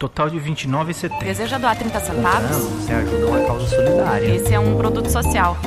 Total de R$29,70. Deseja doar 30 centavos? Não, você ajuda uma causa solidária. Esse é um produto social.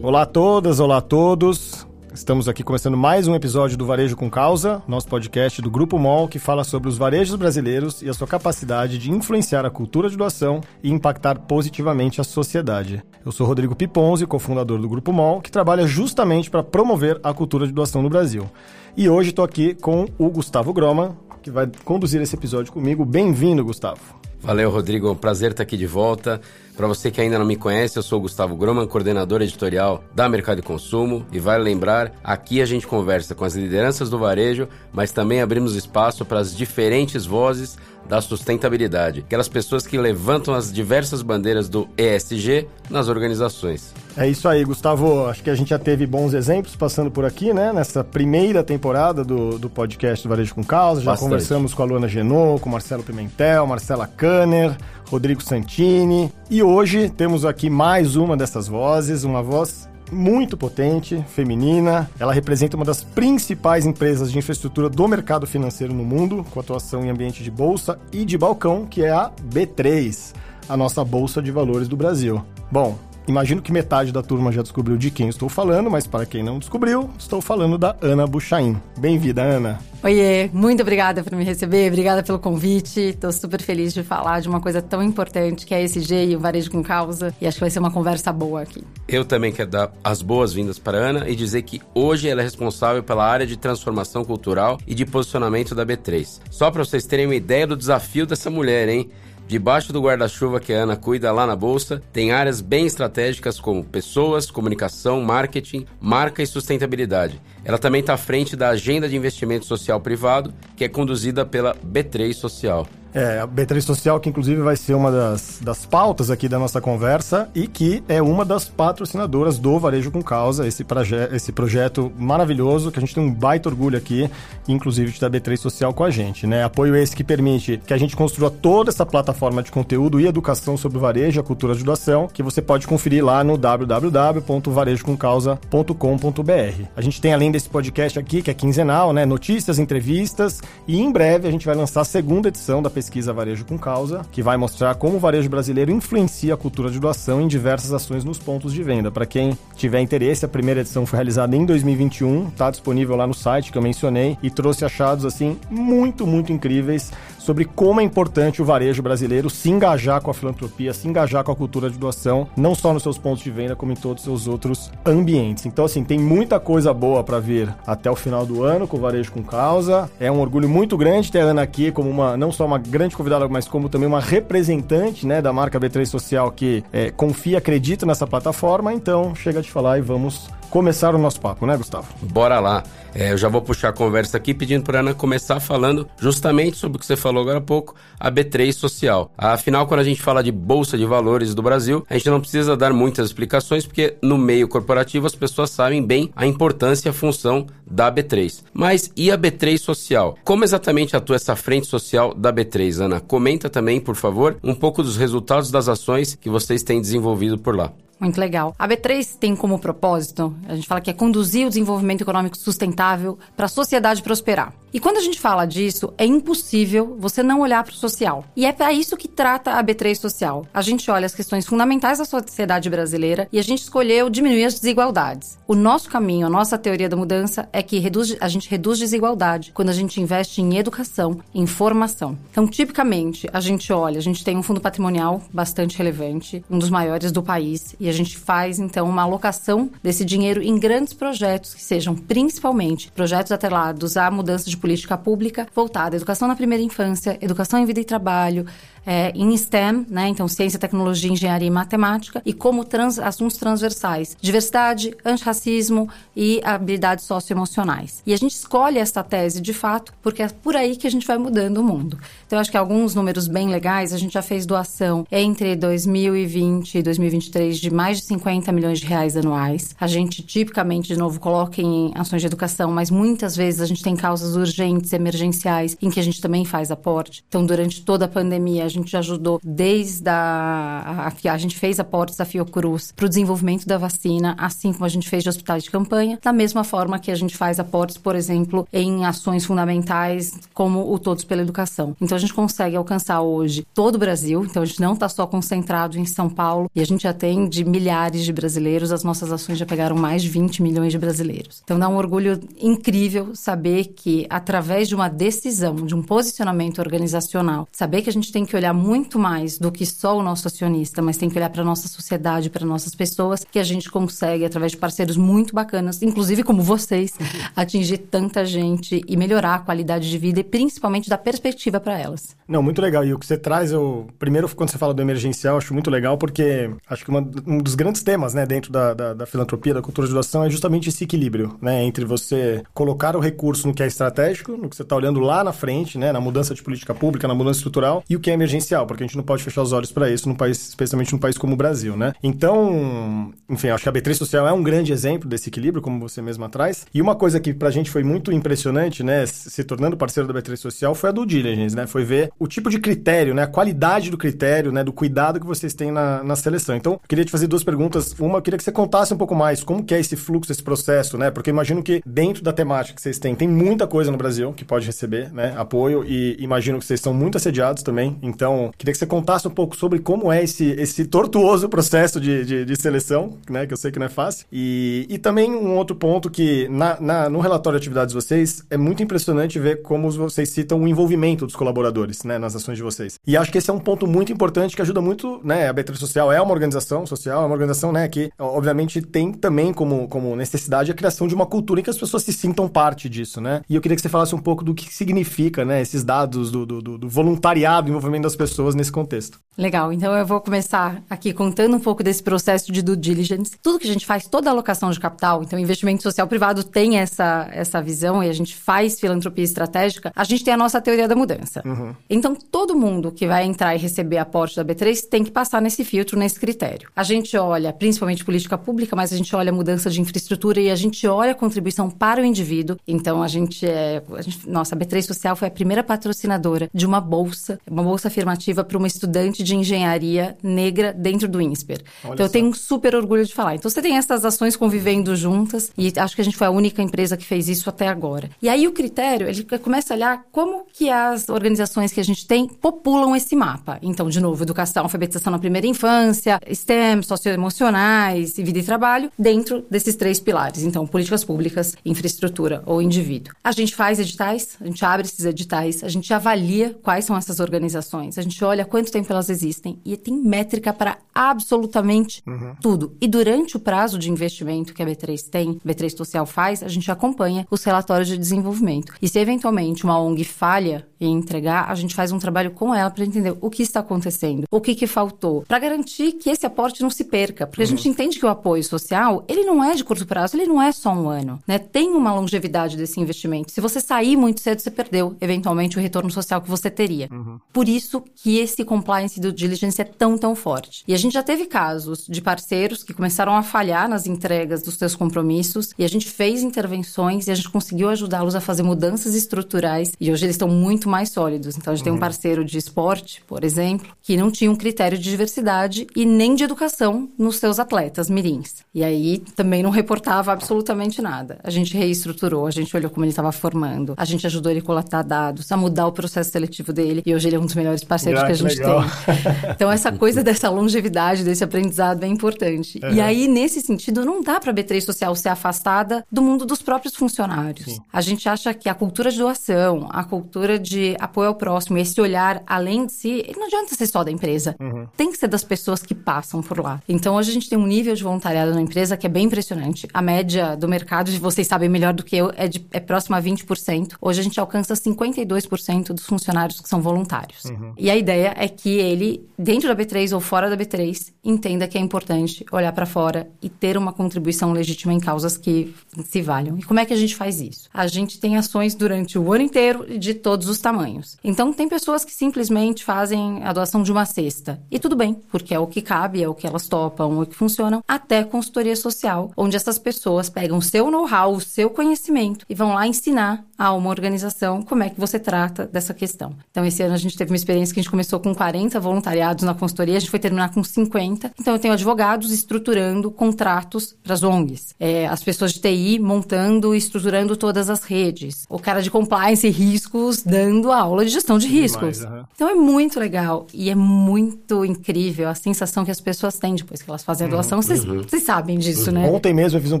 Olá a todas, olá a todos. Estamos aqui começando mais um episódio do Varejo com Causa, nosso podcast do Grupo MOL que fala sobre os varejos brasileiros e a sua capacidade de influenciar a cultura de doação e impactar positivamente a sociedade. Eu sou Rodrigo Piponzi, cofundador do Grupo MOL, que trabalha justamente para promover a cultura de doação no Brasil. E hoje estou aqui com o Gustavo Groma, que vai conduzir esse episódio comigo. Bem-vindo, Gustavo. Valeu, Rodrigo. Prazer estar aqui de volta. Para você que ainda não me conhece, eu sou o Gustavo Groman, coordenador editorial da Mercado e Consumo. E vale lembrar, aqui a gente conversa com as lideranças do varejo, mas também abrimos espaço para as diferentes vozes da sustentabilidade, aquelas pessoas que levantam as diversas bandeiras do ESG nas organizações. É isso aí, Gustavo. Acho que a gente já teve bons exemplos passando por aqui, né? Nessa primeira temporada do, do podcast do Varejo com Causa. Já Bastante. conversamos com a Luana Genot, com o Marcelo Pimentel, Marcela Kanner, Rodrigo Santini. E hoje temos aqui mais uma dessas vozes, uma voz muito potente, feminina. Ela representa uma das principais empresas de infraestrutura do mercado financeiro no mundo, com atuação em ambiente de bolsa e de balcão, que é a B3, a nossa bolsa de valores do Brasil. Bom, Imagino que metade da turma já descobriu de quem estou falando, mas para quem não descobriu, estou falando da Ana Buchain. Bem-vinda, Ana. Oiê, muito obrigada por me receber, obrigada pelo convite. Estou super feliz de falar de uma coisa tão importante que é esse G e o Varejo com Causa. E acho que vai ser uma conversa boa aqui. Eu também quero dar as boas-vindas para a Ana e dizer que hoje ela é responsável pela área de transformação cultural e de posicionamento da B3. Só para vocês terem uma ideia do desafio dessa mulher, hein? Debaixo do guarda-chuva que a Ana cuida lá na bolsa, tem áreas bem estratégicas como pessoas, comunicação, marketing, marca e sustentabilidade. Ela também está à frente da agenda de investimento social privado, que é conduzida pela B3 Social. É, a B3 Social, que inclusive vai ser uma das, das pautas aqui da nossa conversa e que é uma das patrocinadoras do Varejo com Causa, esse, esse projeto maravilhoso, que a gente tem um baita orgulho aqui, inclusive de ter a B3 Social com a gente, né? Apoio esse que permite que a gente construa toda essa plataforma de conteúdo e educação sobre o varejo a cultura de doação, que você pode conferir lá no www.varejocomcausa.com.br. A gente tem, além desse podcast aqui, que é quinzenal, né? Notícias, entrevistas, e em breve a gente vai lançar a segunda edição da pesquisa Varejo com Causa, que vai mostrar como o varejo brasileiro influencia a cultura de doação em diversas ações nos pontos de venda. Para quem tiver interesse, a primeira edição foi realizada em 2021, está disponível lá no site que eu mencionei e trouxe achados assim muito, muito incríveis sobre como é importante o varejo brasileiro se engajar com a filantropia, se engajar com a cultura de doação, não só nos seus pontos de venda, como em todos os seus outros ambientes. Então, assim, tem muita coisa boa para vir até o final do ano com o Varejo com Causa. É um orgulho muito grande ter a Ana aqui como uma, não só uma grande convidada, mas como também uma representante, né, da marca B3 Social que é, confia, acredita nessa plataforma. Então, chega de falar e vamos começar o nosso papo, né, Gustavo? Bora lá. É, eu já vou puxar a conversa aqui pedindo para Ana começar falando justamente sobre o que você falou agora há pouco, a B3 Social. Afinal, quando a gente fala de bolsa de valores do Brasil, a gente não precisa dar muitas explicações porque no meio corporativo as pessoas sabem bem a importância e a função da B3. Mas e a B3 Social? Como exatamente atua essa frente social da B3, Ana? Comenta também, por favor, um pouco dos resultados das ações que vocês têm desenvolvido por lá. Muito legal. A B3 tem como propósito, a gente fala que é conduzir o desenvolvimento econômico sustentável para a sociedade prosperar. E quando a gente fala disso, é impossível você não olhar para o social. E é para isso que trata a B3 Social. A gente olha as questões fundamentais da sociedade brasileira e a gente escolheu diminuir as desigualdades. O nosso caminho, a nossa teoria da mudança é que reduz, a gente reduz desigualdade quando a gente investe em educação, em formação. Então, tipicamente, a gente olha, a gente tem um fundo patrimonial bastante relevante, um dos maiores do país, e a gente faz então uma alocação desse dinheiro em grandes projetos que sejam principalmente projetos atrelados à mudança de política pública voltada à educação na primeira infância, educação em vida e trabalho, é, em STEM, né? Então, ciência, tecnologia, engenharia e matemática, e como trans, assuntos transversais, diversidade, antirracismo e habilidades socioemocionais. E a gente escolhe esta tese, de fato, porque é por aí que a gente vai mudando o mundo. Então, acho que alguns números bem legais, a gente já fez doação entre 2020 e 2023 de mais de 50 milhões de reais anuais. A gente, tipicamente, de novo, coloca em ações de educação, mas muitas vezes a gente tem causas urgentes urgentes, emergenciais, em que a gente também faz aporte. Então, durante toda a pandemia, a gente ajudou desde a. A, a gente fez aportes da Fiocruz para o desenvolvimento da vacina, assim como a gente fez de hospitais de campanha, da mesma forma que a gente faz aportes, por exemplo, em ações fundamentais como o Todos pela Educação. Então, a gente consegue alcançar hoje todo o Brasil, então a gente não está só concentrado em São Paulo e a gente atende milhares de brasileiros, as nossas ações já pegaram mais de 20 milhões de brasileiros. Então, dá um orgulho incrível saber que, através de uma decisão, de um posicionamento organizacional, saber que a gente tem que olhar muito mais do que só o nosso acionista, mas tem que olhar para a nossa sociedade, para nossas pessoas, que a gente consegue, através de parceiros muito bacanas, inclusive como vocês, atingir tanta gente e melhorar a qualidade de vida e principalmente dar perspectiva para elas. Não, muito legal. E o que você traz, eu... primeiro, quando você fala do emergencial, acho muito legal, porque acho que uma, um dos grandes temas né, dentro da, da, da filantropia, da cultura de doação, é justamente esse equilíbrio né, entre você colocar o recurso no que é estratégico, no que você está olhando lá na frente, né, na mudança de política pública, na mudança estrutural, e o que é emergencial, porque a gente não pode fechar os olhos para isso num país, especialmente num país como o Brasil, né? Então, enfim, acho que a B3 Social é um grande exemplo desse equilíbrio, como você mesma traz. E uma coisa que pra gente foi muito impressionante, né, se tornando parceiro da B3 Social, foi a do diligence, né? Foi ver o tipo de critério, né, a qualidade do critério, né, do cuidado que vocês têm na, na seleção. Então, eu queria te fazer duas perguntas. Uma, eu queria que você contasse um pouco mais como que é esse fluxo, esse processo, né? Porque imagino que dentro da temática que vocês têm, tem muita coisa no Brasil que pode receber, né, apoio e imagino que vocês estão muito assediados também. Então, queria que você contasse um pouco sobre como é esse, esse tortuoso processo de, de, de seleção, né, que eu sei que não é fácil. E, e também um outro ponto que na, na, no relatório de atividades de vocês é muito impressionante ver como vocês citam o envolvimento dos colaboradores, né, nas ações de vocês. E acho que esse é um ponto muito importante que ajuda muito, né, a B3 Social é uma organização social, é uma organização, né, que obviamente tem também como, como necessidade a criação de uma cultura em que as pessoas se sintam parte disso, né? E eu queria que você falasse um pouco do que significa, né, esses dados do, do, do voluntariado, envolvimento das pessoas nesse contexto. Legal, então eu vou começar aqui contando um pouco desse processo de due diligence. Tudo que a gente faz, toda alocação de capital, então investimento social privado tem essa, essa visão e a gente faz filantropia estratégica, a gente tem a nossa teoria da mudança. Uhum. Então todo mundo que vai entrar e receber aporte da B3 tem que passar nesse filtro, nesse critério. A gente olha principalmente política pública, mas a gente olha mudança de infraestrutura e a gente olha a contribuição para o indivíduo. Então a gente é. A gente, nossa, a B3 Social foi a primeira patrocinadora de uma bolsa, uma bolsa afirmativa para uma estudante de engenharia negra dentro do INSPER. Olha então, só. eu tenho um super orgulho de falar. Então, você tem essas ações convivendo juntas e acho que a gente foi a única empresa que fez isso até agora. E aí, o critério, ele começa a olhar como que as organizações que a gente tem populam esse mapa. Então, de novo, educação, alfabetização na primeira infância, STEM, socioemocionais, vida e trabalho, dentro desses três pilares. Então, políticas públicas, infraestrutura ou indivíduo. A gente faz editais, a gente abre esses editais, a gente avalia quais são essas organizações, a gente olha quanto tempo elas existem e tem métrica para absolutamente uhum. tudo. E durante o prazo de investimento que a B3 tem, B3 Social faz, a gente acompanha os relatórios de desenvolvimento. E se eventualmente uma ONG falha em entregar, a gente faz um trabalho com ela para entender o que está acontecendo, o que, que faltou, para garantir que esse aporte não se perca. Porque uhum. a gente entende que o apoio social, ele não é de curto prazo, ele não é só um ano. Né? Tem uma longevidade desse investimento. Se você sair muito cedo, você perdeu, eventualmente, o retorno social que você teria. Uhum. Por isso que esse compliance do diligence é tão, tão forte. E a gente já teve casos de parceiros que começaram a falhar nas entregas dos seus compromissos e a gente fez intervenções e a gente conseguiu ajudá-los a fazer mudanças estruturais e hoje eles estão muito mais sólidos. Então a gente uhum. tem um uhum. parceiro de esporte, por exemplo, que não tinha um critério de diversidade e nem de educação nos seus atletas mirins. E aí também não reportava absolutamente nada. A gente reestruturou, a gente olhou como ele estava formando, a gente ajudou ele a coletar dados, a mudar o processo seletivo dele e hoje ele é um dos melhores parceiros ah, que a gente legal. tem. Então essa coisa dessa longevidade, desse aprendizado é importante. Uhum. E aí nesse sentido não dá para a B3 Social ser afastada do mundo dos próprios funcionários. Sim. A gente acha que a cultura de doação, a cultura de apoio ao próximo, esse olhar além de si, não adianta ser só da empresa. Uhum. Tem que ser das pessoas que passam por lá. Então hoje a gente tem um nível de voluntariado na empresa que é bem impressionante. A média do mercado, vocês sabem melhor do que eu, é, de, é próxima a 20%. Hoje a gente alcança 52% dos funcionários que são voluntários. Uhum. E a ideia é que ele, dentro da B3 ou fora da B3, entenda que é importante olhar para fora e ter uma contribuição legítima em causas que se valham. E como é que a gente faz isso? A gente tem ações durante o ano inteiro de todos os tamanhos. Então, tem pessoas que simplesmente fazem a doação de uma cesta. E tudo bem, porque é o que cabe, é o que elas topam, é o que funcionam, até consultoria social, onde essas pessoas pegam seu know-how, o seu conhecimento e vão lá ensinar a uma organização como é que você trata dessa questão. Então, esse ano a gente teve uma experiência que a gente começou com 40 voluntariados na consultoria, a gente foi terminar com 50. Então, eu tenho advogados estruturando contratos para as ONGs, é, as pessoas de TI montando e estruturando todas as redes, o cara de compliance e riscos dando aula de gestão de riscos. Demais, uhum. Então, é muito legal e é muito incrível a sensação que as pessoas têm depois que elas fazem a doação. Vocês vocês sabem disso, né? Ontem mesmo eu fiz um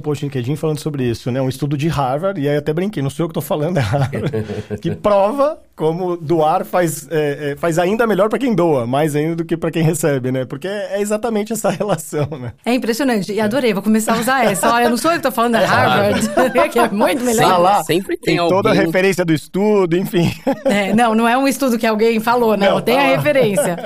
post no LinkedIn falando sobre isso, né? Um estudo de Harvard, e aí até brinquei, não sou eu que estou falando, é Harvard, que prova como doar faz, é, é, faz ainda melhor para quem doa, mais ainda do que para quem recebe, né? Porque é exatamente essa relação, né? É impressionante. E adorei, vou começar a usar essa. Olha, não sou eu que tô falando, é Harvard, que é muito melhor. Tá lá, Sempre tem tem toda a referência do estudo, enfim. É, não, não é um estudo que alguém falou, não. Não, tem tá a lá. referência.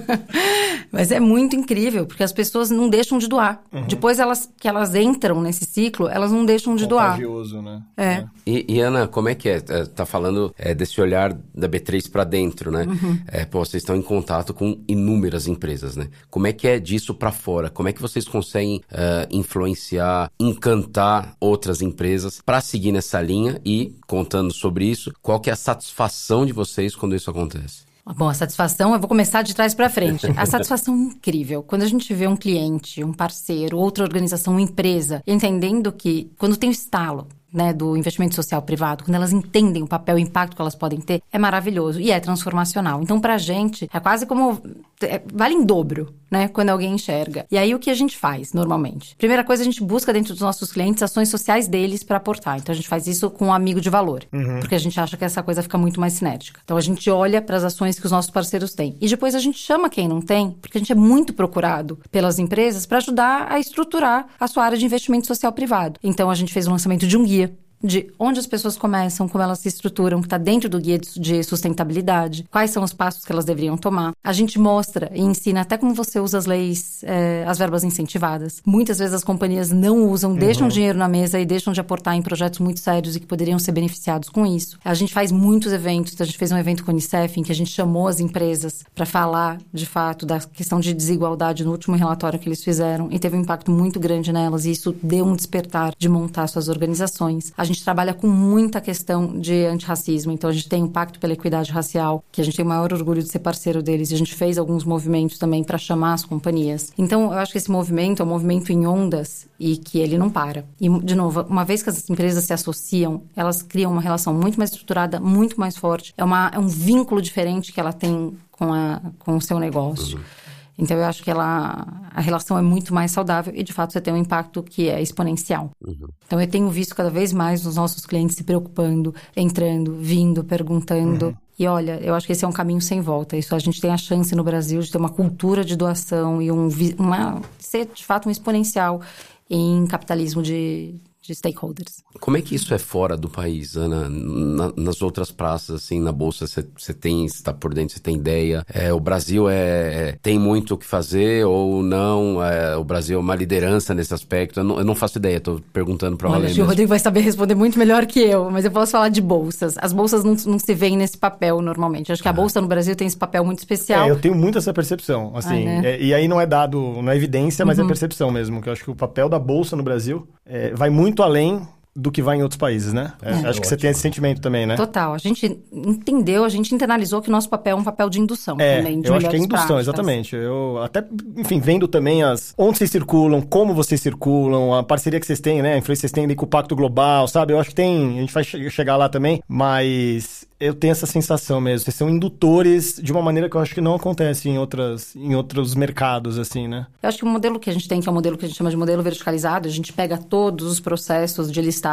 Mas é muito incrível, porque as pessoas não deixam de doar. Uhum. Depois elas, que elas entram nesse ciclo, elas não deixam de doar. Contagioso, né? É. E, e, Ana, como é que é? É, Tá falando é, desse olhar da B3 para dentro, né? É, pô, vocês estão em contato com inúmeras empresas, né? Como é que é disso para fora? Como é que vocês conseguem é, influenciar, encantar outras empresas para seguir nessa linha e contando sobre isso, qual que é a satisfação de vocês quando isso acontece? Bom, a satisfação, eu vou começar de trás para frente. A satisfação é incrível. Quando a gente vê um cliente, um parceiro, outra organização, uma empresa, entendendo que quando tem o estalo, né, do investimento social privado, quando elas entendem o papel e o impacto que elas podem ter, é maravilhoso e é transformacional. Então, pra gente, é quase como. é- vale em dobro, né, quando alguém enxerga. E aí, o que a gente faz, normalmente? Primeira coisa, a gente busca dentro dos nossos clientes ações sociais deles para aportar. Então, a gente faz isso com um amigo de valor, porque a gente acha que essa coisa fica muito mais cinética. Então, a gente olha para as ações que os nossos parceiros têm. E depois a gente chama quem não tem, porque a gente é muito procurado pelas empresas para ajudar a estruturar a sua área de investimento social privado. Então, a gente fez o lançamento de um guia de onde as pessoas começam, como elas se estruturam, que está dentro do guia de de sustentabilidade, quais são os passos que elas deveriam tomar. A gente mostra e ensina até como você usa as leis, eh, as verbas incentivadas. Muitas vezes as companhias não usam, deixam dinheiro na mesa e deixam de aportar em projetos muito sérios e que poderiam ser beneficiados com isso. A gente faz muitos eventos, a gente fez um evento com a Unicef em que a gente chamou as empresas para falar, de fato, da questão de desigualdade no último relatório que eles fizeram e teve um impacto muito grande nelas e isso deu um despertar de montar suas organizações. A gente trabalha com muita questão de antirracismo, então a gente tem o Pacto pela Equidade Racial, que a gente tem o maior orgulho de ser parceiro deles e a gente fez alguns movimentos também para chamar as companhias. Então eu acho que esse movimento é um movimento em ondas e que ele não para. E, de novo, uma vez que as empresas se associam, elas criam uma relação muito mais estruturada, muito mais forte. É, uma, é um vínculo diferente que ela tem com, a, com o seu negócio. Então eu acho que ela a relação é muito mais saudável e de fato você tem um impacto que é exponencial. Então eu tenho visto cada vez mais os nossos clientes se preocupando, entrando, vindo, perguntando. E olha, eu acho que esse é um caminho sem volta. Isso a gente tem a chance no Brasil de ter uma cultura de doação e um uma ser de fato um exponencial em capitalismo de, de stakeholders. Como é que isso é fora do país, Ana? Na- nas outras praças, assim, na bolsa, você tem, está por dentro, você tem ideia? É, o Brasil é, é- tem muito o que fazer ou não? É, o Brasil é uma liderança nesse aspecto? Eu não, eu não faço ideia, estou perguntando para Olha, acho que o. Rodrigo vai saber responder muito melhor que eu, mas eu posso falar de bolsas. As bolsas não, não se veem nesse papel normalmente. Acho que a bolsa no Brasil tem esse papel muito especial. É, eu tenho muito essa percepção, assim, Ah, né? é, e aí não é dado, não é evidência, mas é percepção mesmo, que eu acho que o papel da Bolsa no Brasil é, vai muito além do que vai em outros países, né? É, acho que você tem esse sentimento também, né? Total. A gente entendeu, a gente internalizou que o nosso papel é um papel de indução É, também. De eu acho que é indução, práticas. exatamente. Eu até, enfim, vendo também as onde vocês circulam, como vocês circulam, a parceria que vocês têm, né? A influência que vocês têm ali com o Pacto Global, sabe? Eu acho que tem, a gente vai che- chegar lá também, mas eu tenho essa sensação mesmo. Vocês são indutores de uma maneira que eu acho que não acontece em outras, em outros mercados, assim, né? Eu acho que o modelo que a gente tem, que é o modelo que a gente chama de modelo verticalizado, a gente pega todos os processos de listagem,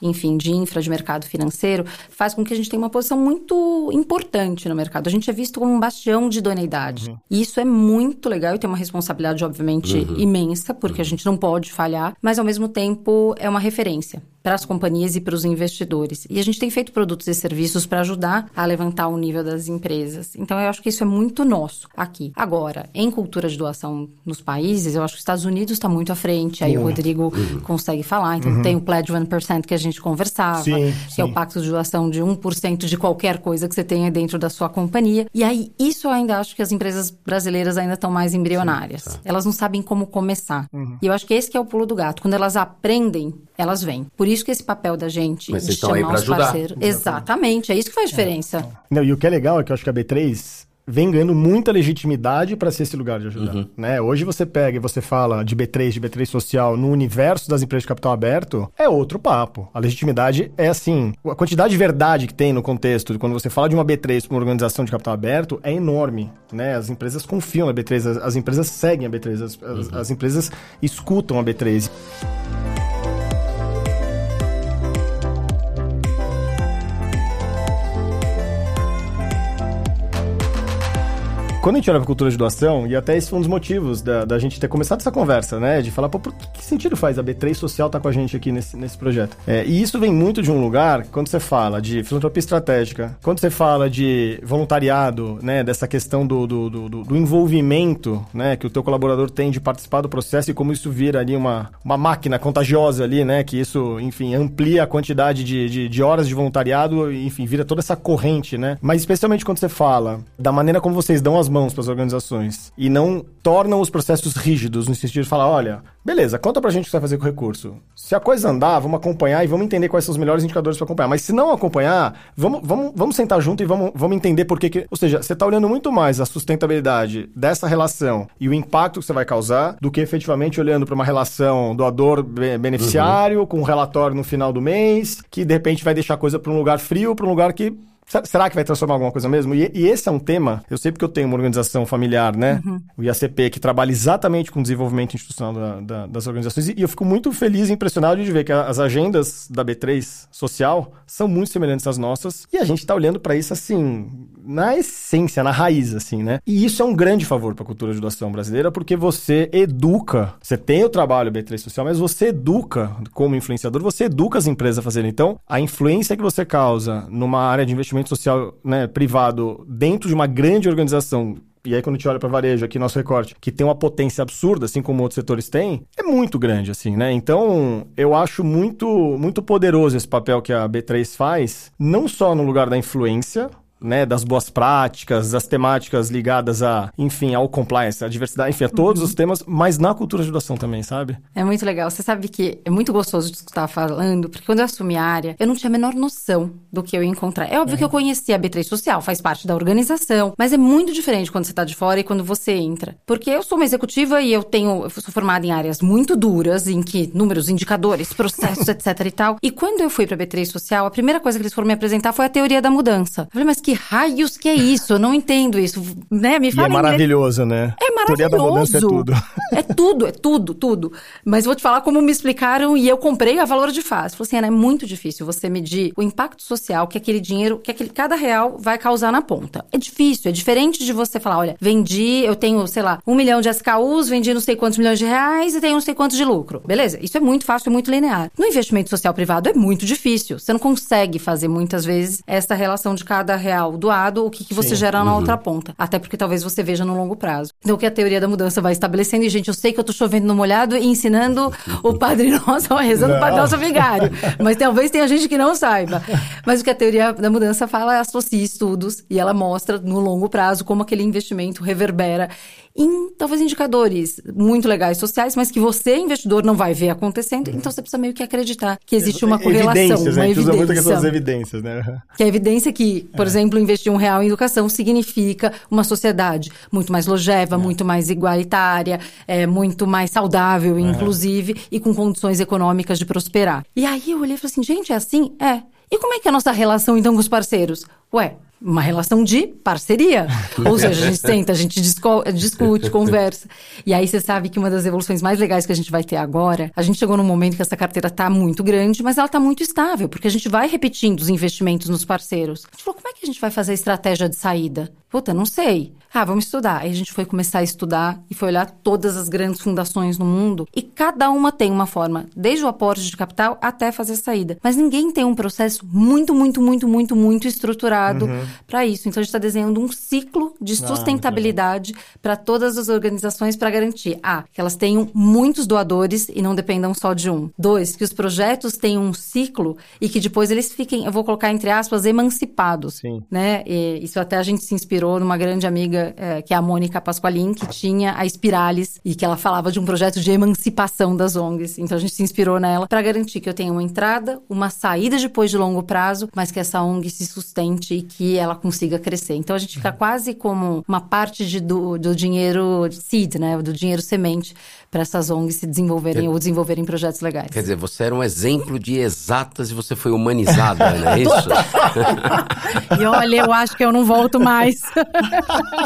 enfim, de infra, de mercado financeiro, faz com que a gente tenha uma posição muito importante no mercado. A gente é visto como um bastião de idoneidade. E isso é muito legal e tem uma responsabilidade, obviamente, imensa, porque a gente não pode falhar, mas ao mesmo tempo é uma referência para as companhias e para os investidores. E a gente tem feito produtos e serviços para ajudar a levantar o nível das empresas. Então eu acho que isso é muito nosso aqui. Agora, em cultura de doação nos países, eu acho que os Estados Unidos está muito à frente. Aí o Rodrigo consegue falar. Então tem o Pledge 1% que a gente conversava, Sim, que é o sim. pacto de doação de 1% de qualquer coisa que você tenha dentro da sua companhia. E aí, isso eu ainda acho que as empresas brasileiras ainda estão mais embrionárias. Elas não sabem como começar. E eu acho que esse que é o pulo do gato. Quando elas aprendem, elas vêm. Por isso isso que esse papel da gente Mas de vocês estão aí os ajudar. parceiros. Exatamente, é isso que faz diferença. Não, e o que é legal é que eu acho que a B3 vem ganhando muita legitimidade para ser esse lugar de ajudar. Né? Hoje você pega e você fala de B3, de B3 social no universo das empresas de capital aberto, é outro papo. A legitimidade é assim, a quantidade de verdade que tem no contexto, de quando você fala de uma B3 para uma organização de capital aberto, é enorme. Né? As empresas confiam na B3, as, as empresas seguem a B3, as, as- as empresas escutam a B3. Quando a gente olha pra cultura de doação, e até esse foi um dos motivos da, da gente ter começado essa conversa, né? De falar, pô, por que, que sentido faz a B3 Social estar com a gente aqui nesse, nesse projeto? É, e isso vem muito de um lugar, quando você fala de filantropia estratégica, quando você fala de voluntariado, né? Dessa questão do, do, do, do- envolvimento, né? Que o teu colaborador tem de participar do processo e como isso vira ali uma, uma máquina contagiosa ali, né? Que isso, enfim, amplia a quantidade de, de, de horas de voluntariado, enfim, vira toda essa corrente, né? Mas especialmente quando você fala da maneira como vocês dão as mãos para as organizações e não tornam os processos rígidos no sentido de falar, olha, beleza, conta pra gente o que você vai fazer com o recurso. Se a coisa andar, vamos acompanhar e vamos entender quais são os melhores indicadores para acompanhar. Mas se não acompanhar, vamos, vamos, vamos sentar junto e vamos, vamos entender por que, que... Ou seja, você está olhando muito mais a sustentabilidade dessa relação e o impacto que você vai causar do que efetivamente olhando para uma relação doador-beneficiário com um relatório no final do mês que de repente vai deixar a coisa para um lugar frio, para um lugar que Será que vai transformar alguma coisa mesmo? E, e esse é um tema, eu sei porque eu tenho uma organização familiar, né? O IACP, que trabalha exatamente com o desenvolvimento institucional da- da- das organizações. E, eu fico muito feliz e impressionado de ver que as agendas da B3 social são muito semelhantes às nossas. E a gente está olhando para isso assim, na essência, na raiz, assim, né? E isso é um grande favor para a cultura de doação brasileira, porque você educa. Você tem o trabalho B3 social, mas você educa, como influenciador, você educa as empresas a fazerem. Então, a influência que você causa numa área de investimento social né, privado dentro de uma grande organização. E aí, quando a gente olha para varejo, aqui nosso recorte, que tem uma potência absurda, assim como outros setores têm, é muito grande, assim, né? Então, eu acho muito, muito poderoso esse papel que a B3 faz, não só no lugar da influência, né, das boas práticas, das temáticas ligadas a, enfim, ao compliance, à diversidade, enfim, a todos os temas, mas na cultura de doação também, sabe? É muito legal. Você sabe que é muito gostoso de escutar falando, porque quando eu assumi a área, eu não tinha a menor noção do que eu ia encontrar. É óbvio que eu conhecia a B3 Social, faz parte da organização, mas é muito diferente quando você tá de fora e quando você entra. Porque eu sou uma executiva e eu tenho, eu sou formada em áreas muito duras, em que números, indicadores, processos, etc e tal. E quando eu fui pra B3 Social, a primeira coisa que eles foram me apresentar foi a teoria da mudança. Eu falei, mas que raios que é isso? Eu não entendo isso, né? Me E fala é em inglês. maravilhoso, né? É maravilhoso. Teoria da mudança é tudo. É tudo, é tudo, tudo. Mas vou te falar como me explicaram e eu comprei a valor de face. Falei assim, Ana, é muito difícil você medir o impacto social que aquele dinheiro, que aquele, cada real vai causar na ponta. É difícil, é diferente de você falar, olha, vendi, eu tenho, sei lá, um milhão de SKUs, vendi não sei quantos milhões de reais e tenho não sei quantos de lucro. Beleza, isso é muito fácil, é muito linear. No investimento social privado é muito difícil. Você não consegue fazer muitas vezes essa relação de cada real doado, o que, que você Sim. gera na outra ponta. Até porque talvez você veja no longo prazo. Então, o que a teoria da mudança vai estabelecendo, e gente, eu sei que eu tô chovendo no molhado e ensinando o Padre Nosso, rezando o Padre Não. Nosso Vigário. Mas talvez tenha gente que não saiba. Mas o que a teoria da mudança fala é associa estudos e ela mostra no longo prazo como aquele investimento reverbera em talvez indicadores muito legais sociais, mas que você, investidor, não vai ver acontecendo. Então você precisa meio que acreditar que existe uma correlação, Evidências, uma né? A gente usa muito a questão das evidência. evidências, né? Que a evidência que, por exemplo, investir um real em educação significa uma sociedade muito mais longeva, muito mais igualitária, é, muito mais saudável, inclusive, e com condições econômicas de prosperar. E aí eu olhei e falei assim, gente, é assim? É. E como é que é a nossa relação, então, com os parceiros? Ué, uma relação de parceria. Ou seja, a gente senta, a gente discute, conversa. E aí você sabe que uma das evoluções mais legais que a gente vai ter agora, a gente chegou num momento que essa carteira tá muito grande, mas ela tá muito estável, porque a gente vai repetindo os investimentos nos parceiros. A gente falou, como é que a gente vai fazer a estratégia de saída? Puta, não sei. Ah, vamos estudar. Aí a gente foi começar a estudar e foi olhar todas as grandes fundações no mundo e cada uma tem uma forma, desde o aporte de capital até fazer a saída. Mas ninguém tem um processo muito, muito, muito, muito, muito estruturado para isso. Então a gente está desenhando um ciclo de Ah, sustentabilidade para todas as organizações para garantir, ah, que elas tenham muitos doadores e não dependam só de um. Dois, que os projetos tenham um ciclo e que depois eles fiquem, eu vou colocar entre aspas, emancipados Sim. né? E isso até a gente se inspirou numa grande amiga, é, que é a Mônica Pasqualin, que tinha a Espirales e que ela falava de um projeto de emancipação das ONGs. Então a gente se inspirou nela para garantir que eu tenha uma entrada, uma saída depois de longo prazo, mas que essa ONG se sustente e que ela consiga crescer. Então a gente fica quase como uma parte de, do, do dinheiro seed, né? Do dinheiro semente para essas ONGs se desenvolverem ou desenvolverem projetos legais. Quer dizer, você era um exemplo de exatas e você foi humanizada, não é isso? e olha, eu acho que eu não volto mais.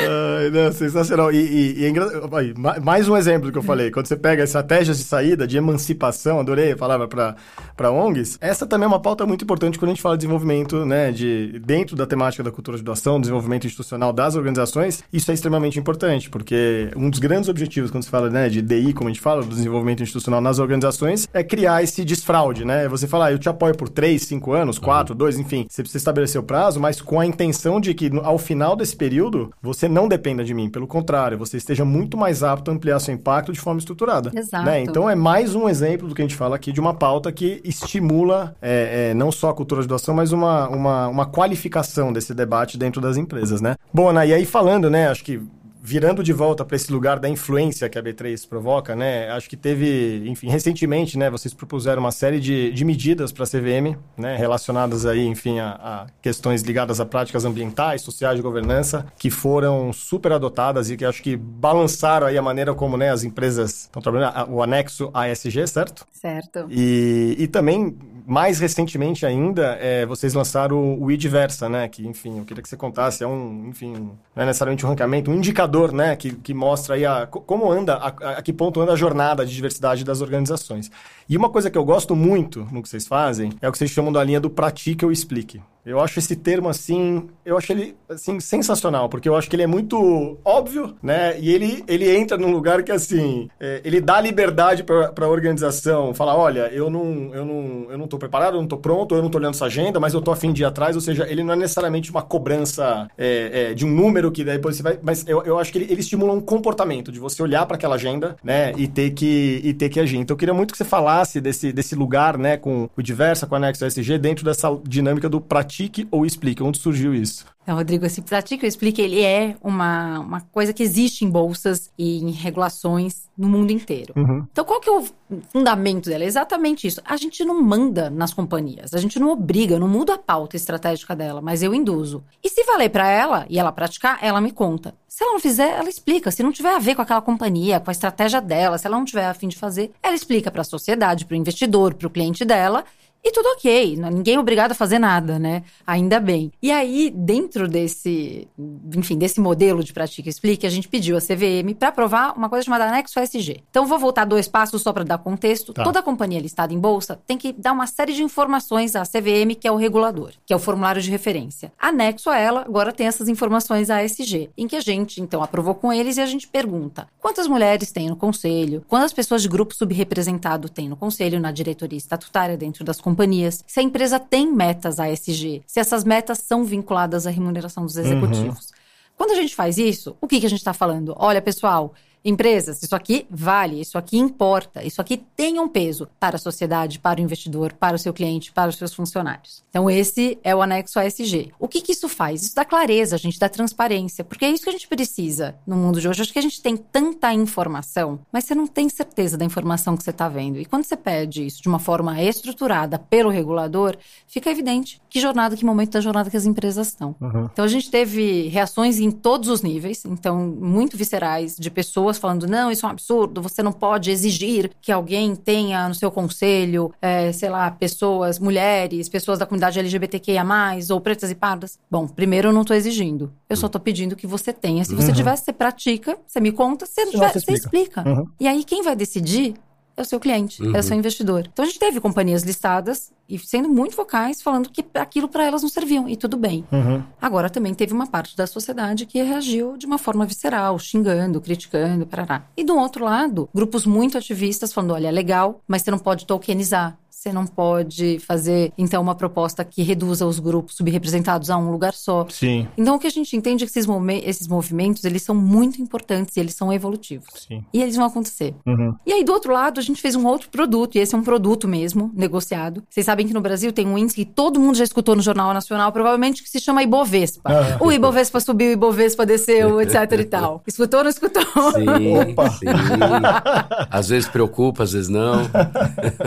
não, sensacional. E, e, e é engra... mais um exemplo que eu falei. Quando você pega estratégias de saída, de emancipação, adorei a palavra para ONGs, essa também é uma pauta muito importante quando a gente fala de desenvolvimento, né, de, dentro da temática da cultura de doação, desenvolvimento institucional das organizações, isso é extremamente importante, porque um dos grandes objetivos, quando se fala né, de DI, como a gente fala, do desenvolvimento institucional nas organizações, é criar esse desfraude, né? Você falar, ah, eu te apoio por 3, 5 anos, 4, uhum. 2, enfim, você precisa estabelecer o prazo, mas com a intenção de que ao final desse período, você não dependa de mim, pelo contrário, você esteja muito mais apto a ampliar seu impacto de forma estruturada. Exato. Né? Então é mais um exemplo do que a gente fala aqui de uma pauta que estimula é, é, não só a cultura de doação, mas uma, uma, uma qualificação desse debate dentro das empresas, né? Bom, Ana, e aí falando, né, acho que virando de volta para esse lugar da influência que a B3 provoca, né? Acho que teve, enfim, recentemente, né? Vocês propuseram uma série de, de medidas para a CVM, né? Relacionadas aí, enfim, a, a, questões ligadas a práticas ambientais, sociais de governança, que foram super adotadas e que acho que balançaram aí a maneira como, né? As empresas estão trabalhando, o anexo ASG, certo? Certo. E, e também mais recentemente ainda, é, vocês lançaram o, Idversa, né? Que, enfim, eu queria que você contasse, é um, enfim, não é necessariamente um ranqueamento, um indicador, né? Que, que mostra aí a, como anda, a, a que ponto anda a jornada de diversidade das organizações. E uma coisa que eu gosto muito no que vocês fazem é o que vocês chamam da linha do pratique ou explique. Eu acho esse termo assim, eu acho ele assim sensacional, porque eu acho que ele é muito óbvio, né? E ele, ele entra num lugar que assim, é, ele dá liberdade para a organização, falar, olha, eu não, eu não, eu não tô preparado, eu não tô pronto, eu não tô olhando essa agenda, mas eu tô afim de ir atrás, ou seja, ele não é necessariamente uma cobrança é, é, de um número que daí depois você vai, mas eu, eu acho que ele, ele estimula um comportamento de você olhar para aquela agenda, né? E ter que e ter que agir. Então eu queria muito que você falasse desse, desse lugar, né? Com o diversa, com a Anexo SG dentro dessa dinâmica do pratique ou explique? Onde surgiu isso? Então, Rodrigo, esse pratique ou explique, ele é uma, uma coisa que existe em bolsas e em regulações no mundo inteiro. Uhum. Então, qual que é o fundamento dela? É exatamente isso. A gente não manda nas companhias, a gente não obriga, não muda a pauta estratégica dela, mas eu induzo. E se valer para ela e ela praticar, ela me conta. Se ela não fizer, ela explica. Se não tiver a ver com aquela companhia, com a estratégia dela, se ela não tiver a fim de fazer, ela explica para a sociedade, para o investidor, para o cliente dela e tudo ok, ninguém é obrigado a fazer nada, né? Ainda bem. E aí, dentro desse, enfim, desse modelo de Pratica e Explique, a gente pediu a CVM para aprovar uma coisa chamada anexo ASG. Então, vou voltar dois passos só para dar contexto. Tá. Toda companhia listada em bolsa tem que dar uma série de informações à CVM, que é o regulador, que é o formulário de referência. Anexo a ela, agora tem essas informações ASG, em que a gente, então, aprovou com eles e a gente pergunta quantas mulheres tem no conselho, quantas pessoas de grupo subrepresentado tem no conselho, na diretoria estatutária, dentro das companhias companhias, se a empresa tem metas ASG, se essas metas são vinculadas à remuneração dos executivos. Uhum. Quando a gente faz isso, o que, que a gente está falando? Olha, pessoal, Empresas, isso aqui vale, isso aqui importa, isso aqui tem um peso para a sociedade, para o investidor, para o seu cliente, para os seus funcionários. Então, esse é o anexo ASG. O que, que isso faz? Isso dá clareza, a gente dá transparência, porque é isso que a gente precisa no mundo de hoje. Acho que a gente tem tanta informação, mas você não tem certeza da informação que você está vendo. E quando você pede isso de uma forma estruturada pelo regulador, fica evidente que jornada, que momento da jornada que as empresas estão. Uhum. Então, a gente teve reações em todos os níveis, então, muito viscerais, de pessoas pessoas falando: não, isso é um absurdo, você não pode exigir que alguém tenha no seu conselho, é, sei lá, pessoas, mulheres, pessoas da comunidade LGBTQIA, ou pretas e pardas. Bom, primeiro eu não estou exigindo. Eu só estou pedindo que você tenha. Se você uhum. tiver, você pratica, você me conta, se não tiver, você explica. Uhum. E aí, quem vai decidir é o seu cliente, uhum. é o seu uhum. investidor. Então a gente teve companhias listadas e sendo muito focais, falando que aquilo para elas não serviam, e tudo bem. Uhum. Agora também teve uma parte da sociedade que reagiu de uma forma visceral, xingando, criticando, parará. E do outro lado, grupos muito ativistas falando: olha, é legal, mas você não pode tokenizar você não pode fazer, então, uma proposta que reduza os grupos subrepresentados a um lugar só. Sim. Então, o que a gente entende é que esses, esses movimentos, eles são muito importantes e eles são evolutivos. Sim. E eles vão acontecer. Uhum. E aí, do outro lado, a gente fez um outro produto, e esse é um produto mesmo, negociado. Vocês sabem que no Brasil tem um índice que todo mundo já escutou no Jornal Nacional, provavelmente, que se chama Ibovespa. Ah. O Ibovespa subiu, o Ibovespa desceu, etc e tal. Escutou ou não escutou? Sim, Opa. sim. Às vezes preocupa, às vezes não.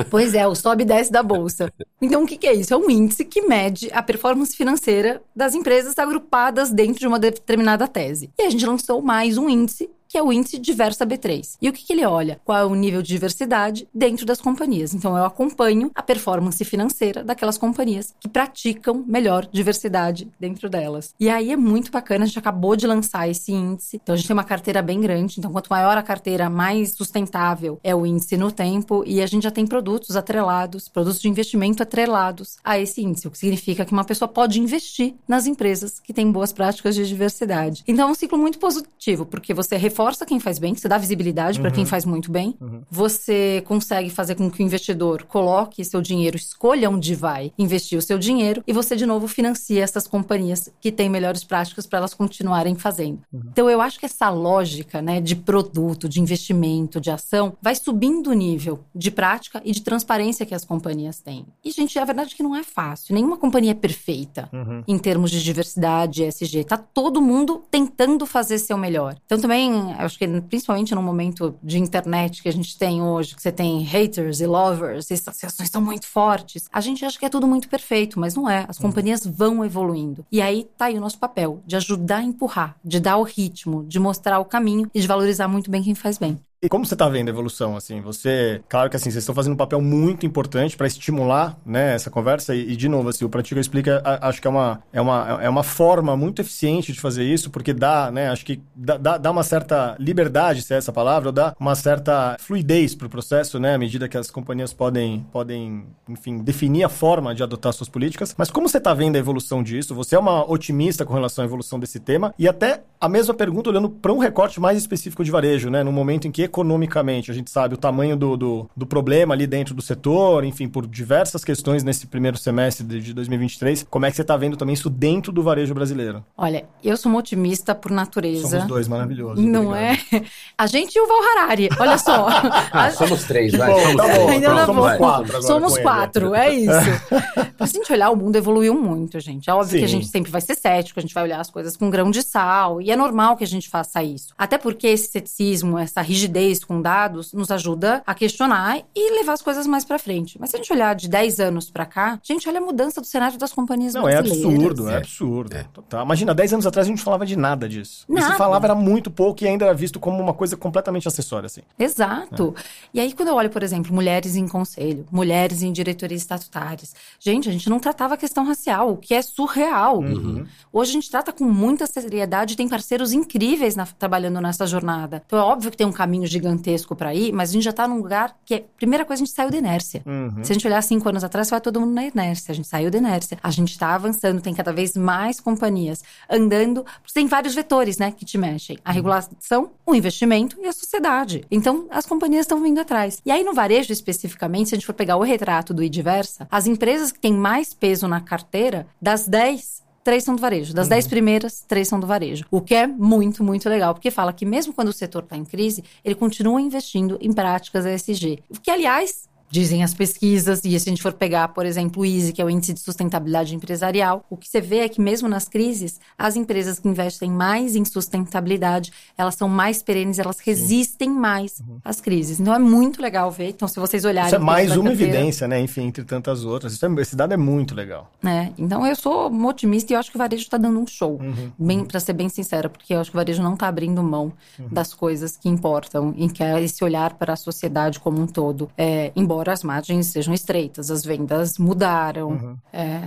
Pois é, o sobe e desce da bolsa. Então, o que, que é isso? É um índice que mede a performance financeira das empresas agrupadas dentro de uma determinada tese. E a gente lançou mais um índice que é o índice Diversa B3. E o que, que ele olha? Qual é o nível de diversidade dentro das companhias? Então, eu acompanho a performance financeira daquelas companhias que praticam melhor diversidade dentro delas. E aí é muito bacana, a gente acabou de lançar esse índice. Então, a gente tem uma carteira bem grande. Então, quanto maior a carteira, mais sustentável é o índice no tempo. E a gente já tem produtos atrelados, produtos de investimento atrelados a esse índice, o que significa que uma pessoa pode investir nas empresas que têm boas práticas de diversidade. Então, é um ciclo muito positivo, porque você reforça quem faz bem, você dá visibilidade para quem faz muito bem, você consegue fazer com que o investidor coloque seu dinheiro, escolha onde vai investir o seu dinheiro e você, de novo, financia essas companhias que têm melhores práticas para elas continuarem fazendo. Então, eu acho que essa lógica né, de produto, de investimento, de ação, vai subindo o nível de prática e de transparência que as companhias têm. E, gente, a verdade é que não é fácil. Nenhuma companhia é perfeita em termos de diversidade, ESG. Tá todo mundo tentando fazer seu melhor. Então, também, acho que principalmente no momento de internet que a gente tem hoje, que você tem haters e lovers, e essas reações são muito fortes, a gente acha que é tudo muito perfeito, mas não é. As companhias vão evoluindo. E aí tá aí o nosso papel, de ajudar a empurrar, de dar o ritmo, de mostrar o caminho e de valorizar muito bem quem faz bem. E como você tá vendo a evolução, assim? Você, claro que assim, vocês estão fazendo um papel muito importante para estimular, né, essa conversa e, e, de novo, assim, o Pratico Explica, a- acho que é uma, é, uma, é uma forma muito eficiente de fazer isso, porque dá, né, acho que dá, dá, dá uma certa liberdade, se é essa palavra, ou dá uma certa fluidez pro processo, né, à medida que as companhias podem, podem, enfim, definir a forma de adotar suas políticas. Mas como você tá vendo a evolução disso? Você é uma otimista com relação à evolução desse tema? E até a mesma pergunta olhando para um recorte mais específico de varejo, né, no momento em que economicamente a gente sabe o tamanho do, do, do problema ali dentro do setor, enfim, por diversas questões nesse primeiro semestre de, de 2023. Como é que você tá vendo também isso dentro do varejo brasileiro? Olha, eu sou uma otimista por natureza. Somos dois, maravilhoso. Não obrigado. é? A gente e o Val Harari, olha só. Ah, somos três, vai. bom, somos tá bom, Ainda tá somos quatro agora Somos quatro, é isso. Se a gente olhar, o mundo evoluiu muito, gente. É óbvio Sim. que a gente sempre vai ser cético, a gente vai olhar as coisas com grão de sal, e é normal que a gente faça isso. Até porque esse ceticismo, essa rigidez com dados, nos ajuda a questionar e levar as coisas mais pra frente. Mas se a gente olhar de 10 anos pra cá, gente, olha a mudança do cenário das companhias Não, é brasileiras. absurdo, é É. absurdo. É. Total. Imagina, 10 anos atrás a gente falava de nada disso. E se Nada. falava era muito pouco e ainda era visto como uma coisa completamente acessória, assim. Exato. E aí, quando eu olho, por exemplo, mulheres em conselho, mulheres em diretorias estatutárias, gente, a gente não tratava a questão racial, o que é surreal. Hoje a gente trata com muita seriedade, tem parceiros incríveis na- trabalhando nessa jornada. Então é óbvio que tem um caminho gigantesco para ir, mas a gente já tá num lugar que, é, primeira coisa, a gente saiu da inércia. Se a gente olhar cinco anos atrás, vai todo mundo na inércia. A gente saiu da inércia. A gente tá avançando, tem cada vez mais companhias andando. Tem vários vetores, né, que te mexem. A regulação, o investimento e a sociedade. Então, as companhias estão vindo atrás. E aí, no varejo especificamente, se a gente for pegar o retrato do iDiversa, as empresas que têm mais peso na carteira, das 10, três são do varejo. Das 10 primeiras, três são do varejo. O que é muito, muito legal, porque fala que mesmo quando o setor está em crise, ele continua investindo em práticas ESG. O que, aliás, Dizem as pesquisas, e se a gente for pegar, por exemplo, o ISE, que é o Índice de Sustentabilidade Empresarial, o que você vê é que mesmo nas crises, as empresas que investem mais em sustentabilidade, elas são mais perenes, elas resistem mais às crises. Então é muito legal ver. Então, se vocês olharem... Isso é mais uma carteira, evidência, né? Enfim, entre tantas outras. É- esse dado é muito legal. né? Então eu sou uma otimista e eu acho que o varejo está dando um show. Bem, para ser bem sincera, porque eu acho que o varejo não está abrindo mão das coisas que importam e que é esse olhar para a sociedade como um todo. É, embora as margens sejam estreitas, as vendas mudaram, é,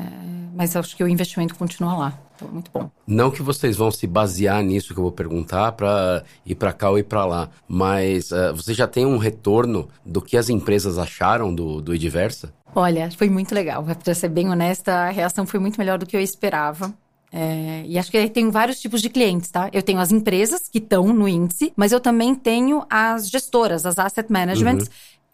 mas acho que o investimento continua lá. Então, muito bom. Não que vocês vão se basear nisso que eu vou perguntar para ir para cá ou ir para lá, mas eh, você já tem um retorno do que as empresas acharam do, do Ediversa? Olha, foi muito legal. Para ser bem honesta, a reação foi muito melhor do que eu esperava. É, e acho que eu tenho vários tipos de clientes, tá? Eu tenho as empresas que estão no índice, mas eu também tenho as gestoras, as asset managements.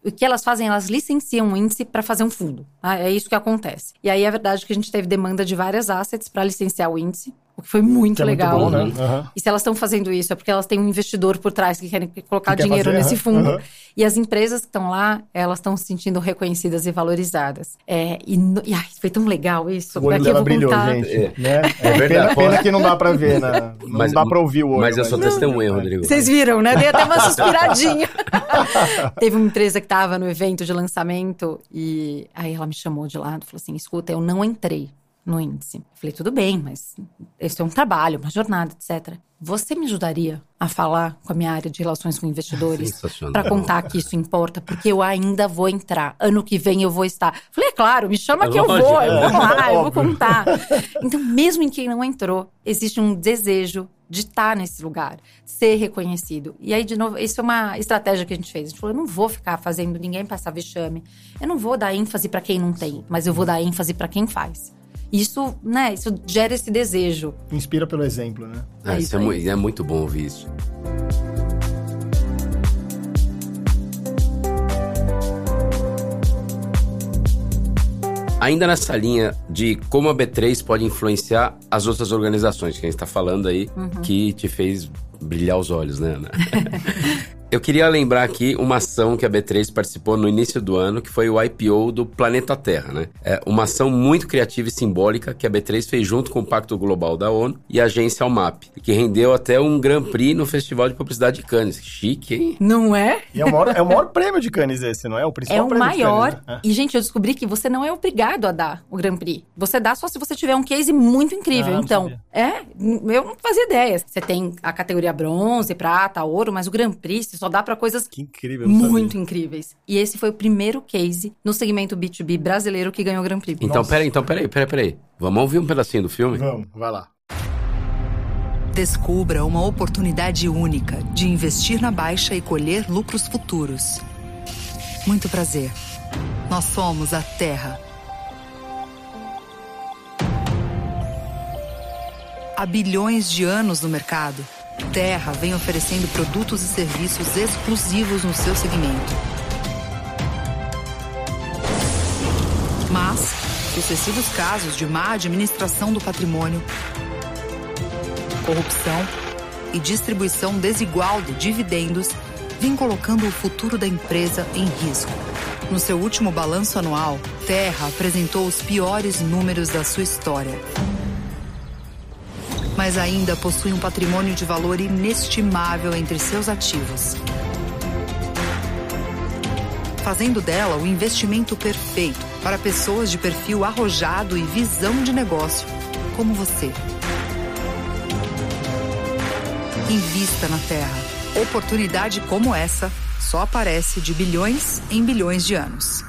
O que elas fazem? Elas licenciam um índice para fazer um fundo. Tá? É isso que acontece. E aí é verdade que a gente teve demanda de várias assets para licenciar o índice. O que foi muito Que é muito legal. bom, né? Aham. E se elas estão fazendo isso, é porque elas têm um investidor por trás que querem colocar Que dinheiro fazer, nesse fundo. aham. E as empresas que estão lá, elas estão se sentindo reconhecidas e valorizadas. É, e, e, ai, foi tão legal isso. O olho Daqui eu dela vou brilhou, contar. gente. É. Né? É verdade. Pena, pena que não dá pra ver, né? Não Mas- dá pra ouvir o olho. Mas eu sou testemunha, Rodrigo. Vocês viram, né? Dei até uma suspiradinha. Teve uma empresa que estava no evento de lançamento e aí ela me chamou de lado e falou assim: escuta, eu não entrei no índice. Eu falei, tudo bem, mas esse é um trabalho, uma jornada, etc. Você me ajudaria a falar com a minha área de relações com investidores para contar que isso importa? Porque eu ainda vou entrar. Ano que vem eu vou estar. Falei, é claro, me chama É que eu lógico, vou, eu é. vou lá, eu vou contar. Então, mesmo em quem não entrou, existe um desejo de estar nesse lugar, ser reconhecido. E aí, de novo, isso é uma estratégia que a gente fez. A gente falou, eu não vou ficar fazendo ninguém passar vexame. Eu não vou dar ênfase para quem não tem, mas eu vou dar ênfase para quem faz. Isso, né, isso gera esse desejo. Inspira pelo exemplo, né? Ah, É isso isso é, mu- é muito bom ouvir isso. Ainda nessa linha de como a B3 pode influenciar as outras organizações que a gente está falando aí, que te fez brilhar os olhos, né, Ana? Eu queria lembrar aqui uma ação que a B3 participou no início do ano, que foi o IPO do Planeta Terra, né? É uma ação muito criativa e simbólica que a B3 fez junto com o Pacto Global da ONU e a agência Almap, que rendeu até um Grand Prix no Festival de Publicidade de Cannes. Chique, hein? Não é? E é o maior, é o maior prêmio de Cannes esse, não é? O principal É o prêmio de maior. Cannes, né? E, gente, eu descobri que você não é obrigado a dar o Grand Prix. Você dá só se você tiver um case muito incrível. Ah, então, sabia. é, eu não fazia ideia. Você tem a categoria bronze, prata, ouro, mas o Grand Prix você só dá pra coisas Que incrível. muito sabia. incríveis. E esse foi o primeiro case no segmento B2B brasileiro que ganhou o Grand Prix. Então, Nossa. peraí, então, peraí, peraí, peraí. Vamos ouvir um pedacinho do filme? Vamos, vai lá. Descubra uma oportunidade única de investir na baixa e colher lucros futuros. Muito prazer. Nós somos a Terra. Há bilhões de anos no mercado, Terra vem oferecendo produtos e serviços exclusivos no seu segmento. Mas, sucessivos casos de má administração do patrimônio, corrupção e distribuição desigual de dividendos vem colocando o futuro da empresa em risco. No seu último balanço anual, Terra apresentou os piores números da sua história. Mas ainda possui um patrimônio de valor inestimável entre seus ativos. Fazendo dela o investimento perfeito para pessoas de perfil arrojado e visão de negócio, como você. Invista na Terra. Oportunidade como essa só aparece de bilhões em bilhões de anos.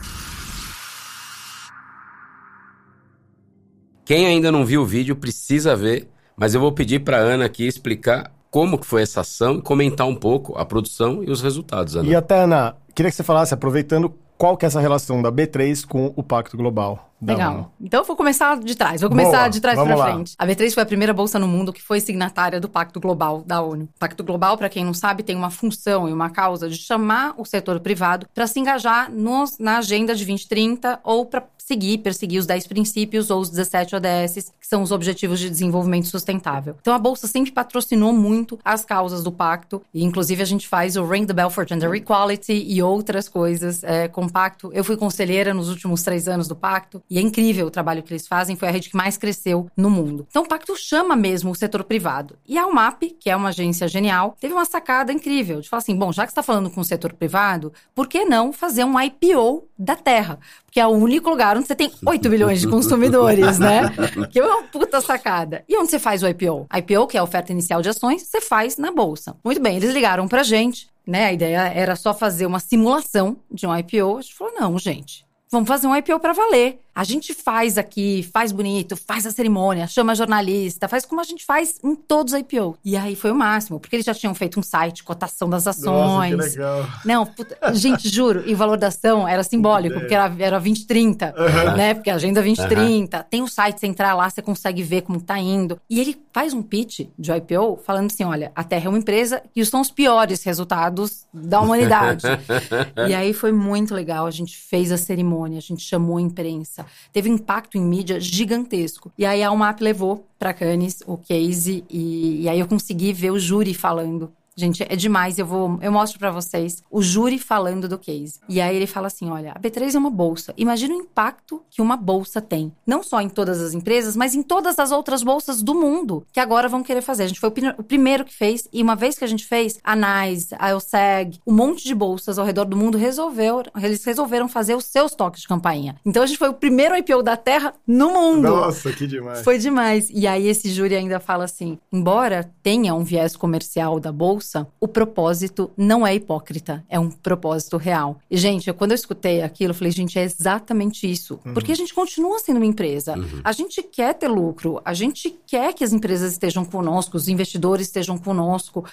Quem ainda não viu o vídeo precisa ver, mas eu vou pedir para Ana aqui explicar como que foi essa ação comentar um pouco a produção e os resultados, Ana. E até, Ana, queria que você falasse, aproveitando, qual que é essa relação da B3 com o Pacto Global. Legal. Então eu vou começar de trás. Vou começar Boa, de trás para frente. A B3 foi a primeira bolsa no mundo que foi signatária do Pacto Global da ONU. O Pacto Global, para quem não sabe, tem uma função e uma causa de chamar o setor privado para se engajar nos- na agenda de 2030 ou para seguir, perseguir os 10 princípios ou os 17 ODS, que são os Objetivos de Desenvolvimento Sustentável. Então a bolsa sempre patrocinou muito as causas do pacto e inclusive a gente faz o Ring the Bell for Gender Equality e outras coisas é, com o pacto. Eu fui conselheira nos últimos três anos do pacto e é incrível o trabalho que eles fazem, foi a rede que mais cresceu no mundo. Então o pacto chama mesmo o setor privado. E a UMAP, que é uma agência genial, teve uma sacada incrível de falar assim, bom, já que você está falando com o setor privado, por que não fazer um IPO da Terra? Porque é o único lugar onde você tem 8 bilhões de consumidores, né? Que é uma puta sacada. E onde você faz o IPO? IPO, que é a oferta inicial de ações, você faz na bolsa. Muito bem, eles ligaram pra gente, né? A ideia era só fazer uma simulação de um IPO. A gente falou, não, gente. Vamos fazer um IPO para valer. A gente faz aqui, faz bonito, faz a cerimônia, chama jornalista, faz como a gente faz em todos os IPO. E aí foi o máximo, porque eles já tinham feito um site, cotação das ações. Nossa, que legal. Não, puta, gente, juro, e o valor da ação era simbólico, porque era, era 2030, uhum. né? Porque a agenda 2030. Uhum. Tem o site, você entrar lá, você consegue ver como tá indo. E ele faz um pitch de IPO falando assim: olha, a Terra é uma empresa que são os piores resultados da humanidade. e aí foi muito legal. A gente fez a cerimônia, a gente chamou a imprensa teve impacto em mídia gigantesco. E aí a UMAP levou para Cannes o case e, e aí eu consegui ver o júri falando Gente, é demais. Eu vou, eu mostro para vocês o júri falando do case. E aí ele fala assim: olha, a B3 é uma bolsa. Imagina o impacto que uma bolsa tem. Não só em todas as empresas, mas em todas as outras bolsas do mundo que agora vão querer fazer. A gente foi o primeiro que fez, e uma vez que a gente fez, a NICE, a ELSEG, um monte de bolsas ao redor do mundo resolveu, eles resolveram fazer os seus toques de campainha. Então a gente foi o primeiro IPO da Terra no mundo. Nossa, que demais. Foi demais. E aí esse júri ainda fala assim: embora tenha um viés comercial da bolsa, o propósito não é hipócrita, é um propósito real. E, gente, eu, quando eu escutei aquilo, eu falei, gente, é exatamente isso. Uhum. Porque a gente continua sendo uma empresa. Uhum. A gente quer ter lucro, a gente quer que as empresas estejam conosco, os investidores estejam conosco.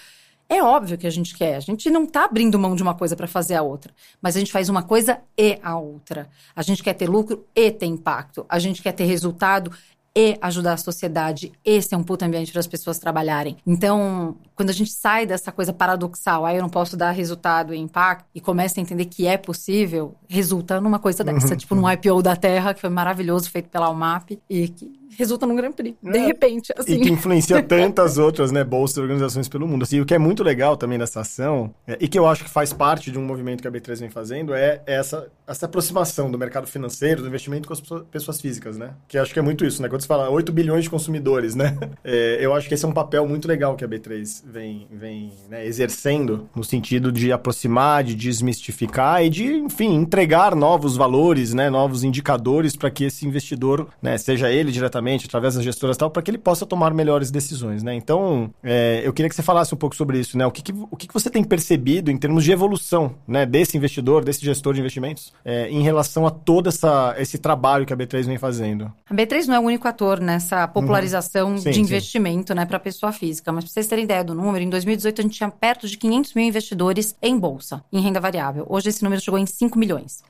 É óbvio que a gente quer. A gente não está abrindo mão de uma coisa para fazer a outra. Mas a gente faz uma coisa e a outra. A gente quer ter lucro e ter impacto. A gente quer ter resultado e ajudar a sociedade. Esse é um puto ambiente para as pessoas trabalharem. Então, quando a gente sai dessa coisa paradoxal, aí eu não posso dar resultado e impacto, e começa a entender que é possível, resulta numa coisa dessa, uhum. tipo num IPO da Terra, que foi maravilhoso, feito pela UMAP, e que resulta num Grand Prix, de é. repente, assim. E que influencia tantas outras, né, bolsas e organizações pelo mundo. Assim, o que é muito legal também nessa ação, é, e que eu acho que faz parte de um movimento que a B3 vem fazendo, é essa, essa aproximação do mercado financeiro, do investimento com as pessoas físicas, né? Que acho que é muito isso, né? Quando você fala 8 bilhões de consumidores, né? É, eu acho que esse é um papel muito legal que a B3 vem, vem né, exercendo, no sentido de aproximar, de desmistificar e de, enfim, entregar novos valores, né? Novos indicadores para que esse investidor, né, seja ele diretamente através das gestoras e tal, para que ele possa tomar melhores decisões, né? Então, é, eu queria que você falasse um pouco sobre isso, né? O que, que o que, que você tem percebido em termos de evolução, né, desse investidor, desse gestor de investimentos, é, em relação a todo essa, esse trabalho que a B3 vem fazendo? A B3 não é o único ator nessa popularização uhum. sim, de investimento, sim. né, para pessoa física. Mas para vocês terem ideia do número, em 2018 a gente tinha perto de 500 mil investidores em bolsa, em renda variável. Hoje esse número chegou em 5 milhões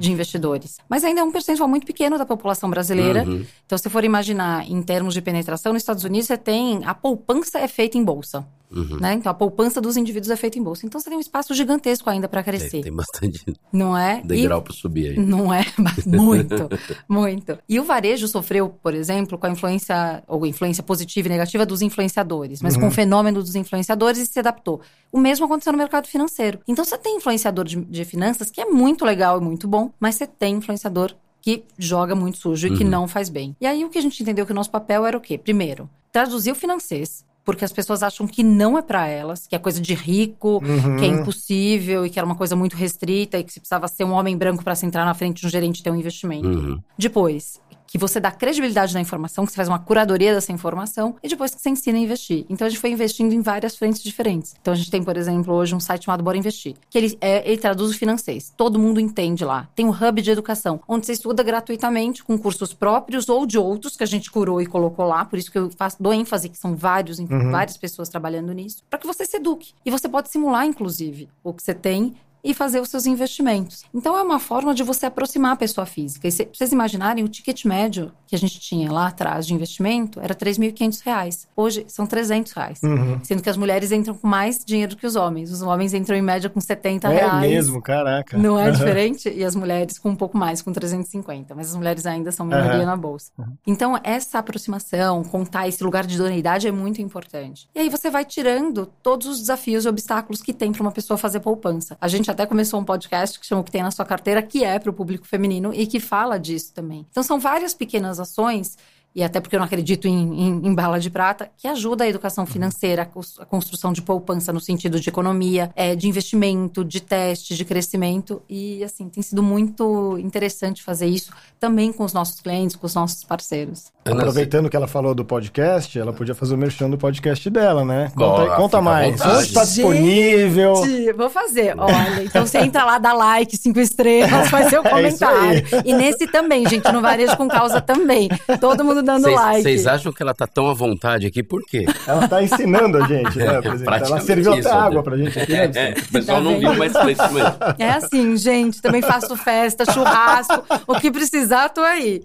de investidores. Mas ainda é um percentual muito pequeno da população brasileira. Uhum. Então, se for imaginar imaginar em termos de penetração, nos Estados Unidos você tem a poupança é feita em bolsa. Uhum. Né? Então a poupança dos indivíduos é feita em bolsa. Então você tem um espaço gigantesco ainda para crescer. Tem, tem, bastante não é? degrau para subir aí. Não é? muito, muito. E o varejo sofreu, por exemplo, com a influência, ou influência positiva e negativa dos influenciadores, mas uhum. com o fenômeno dos influenciadores e se adaptou. O mesmo aconteceu no mercado financeiro. Então você tem influenciador de, de finanças, que é muito legal e muito bom, mas você tem influenciador que joga muito sujo e que uhum. não faz bem. E aí o que a gente entendeu que o nosso papel era o quê? Primeiro, traduzir o financeiro porque as pessoas acham que não é para elas, que é coisa de rico, uhum. que é impossível e que era uma coisa muito restrita e que se precisava ser um homem branco para se entrar na frente de um gerente ter um investimento. Uhum. Depois, que você dá credibilidade na informação, que você faz uma curadoria dessa informação e depois que você ensina a investir. Então a gente foi investindo em várias frentes diferentes. Então a gente tem, por exemplo, hoje um site chamado Bora Investir, que ele, é, ele traduz o financeiro. Todo mundo entende lá. Tem um hub de educação, onde você estuda gratuitamente com cursos próprios ou de outros que a gente curou e colocou lá. Por isso que eu faço, dou ênfase que são vários, uhum. várias pessoas trabalhando nisso, para que você se eduque. E você pode simular, inclusive, o que você tem e fazer os seus investimentos. Então é uma forma de você aproximar a pessoa física. E se vocês imaginarem, o ticket médio que a gente tinha lá atrás de investimento era R$ 3.500. Hoje são 300 reais. Uhum. Sendo que as mulheres entram com mais dinheiro que os homens. Os homens entram em média com 70 é reais. É mesmo, caraca. Não é diferente? E as mulheres com um pouco mais, com 350. Mas as mulheres ainda são minoria uhum. na bolsa. Uhum. Então essa aproximação, contar esse lugar de idoneidade é muito importante. E aí você vai tirando todos os desafios e obstáculos que tem para uma pessoa fazer poupança. A gente até começou um podcast que chama O que tem na sua carteira, que é para o público feminino e que fala disso também. Então são várias pequenas ações e até porque eu não acredito em, em, em bala de prata, que ajuda a educação financeira, a construção de poupança no sentido de economia, é, de investimento, de teste, de crescimento. E, assim, tem sido muito interessante fazer isso também com os nossos clientes, com os nossos parceiros. Aproveitando que ela falou do podcast, ela podia fazer o merchan do podcast dela, né? Conta, Boa, conta mais. Onde está disponível? Gente, vou fazer. Olha, então você entra lá, dá like, cinco estrelas, faz seu é comentário. É e nesse também, gente, no Varejo com Causa também. Todo mundo dando cês, like. Vocês acham que ela tá tão à vontade aqui, por quê? Ela tá ensinando a gente, né? ela serviu até água pra gente aqui. Né? É, o pessoal tá não viu, mas foi isso mesmo. É assim, gente, também faço festa, churrasco, o que precisar, tô aí.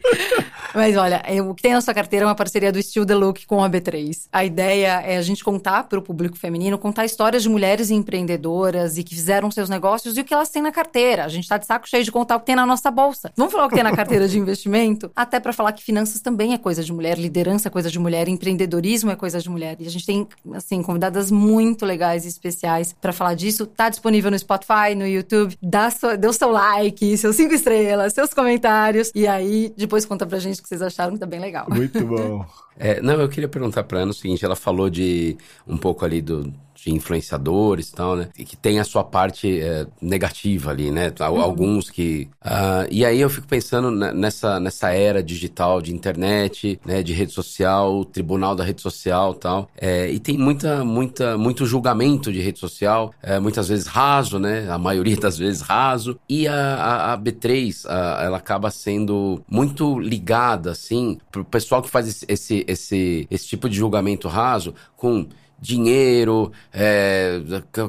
Mas olha, o que tem na sua carteira é uma parceria do Still The Look com a B3. A ideia é a gente contar para o público feminino, contar histórias de mulheres empreendedoras e que fizeram seus negócios e o que elas têm na carteira. A gente tá de saco cheio de contar o que tem na nossa bolsa. Vamos falar o que tem na carteira de investimento? Até para falar que finanças também é coisa de mulher, liderança é coisa de mulher, empreendedorismo é coisa de mulher. E a gente tem, assim, convidadas muito legais e especiais para falar disso. Tá disponível no Spotify, no YouTube. Dá sua, dê o seu like, seus cinco estrelas, seus comentários. E aí, depois conta pra gente o que vocês acharam, que tá bem legal. Muito bom. É, não, eu queria perguntar para Ana o seguinte: ela falou de um pouco ali do, de influenciadores e tal, né? E que tem a sua parte é, negativa ali, né? Uhum. Alguns que. Uh, e aí eu fico pensando nessa, nessa era digital de internet, né? De rede social, tribunal da rede social tal. É, e tem muita, muita, muito julgamento de rede social, é, muitas vezes raso, né? A maioria das vezes raso. E a, a, a B3, a, ela acaba sendo muito ligada, assim, pro pessoal que faz esse, esse, esse, esse tipo de julgamento raso com dinheiro, é,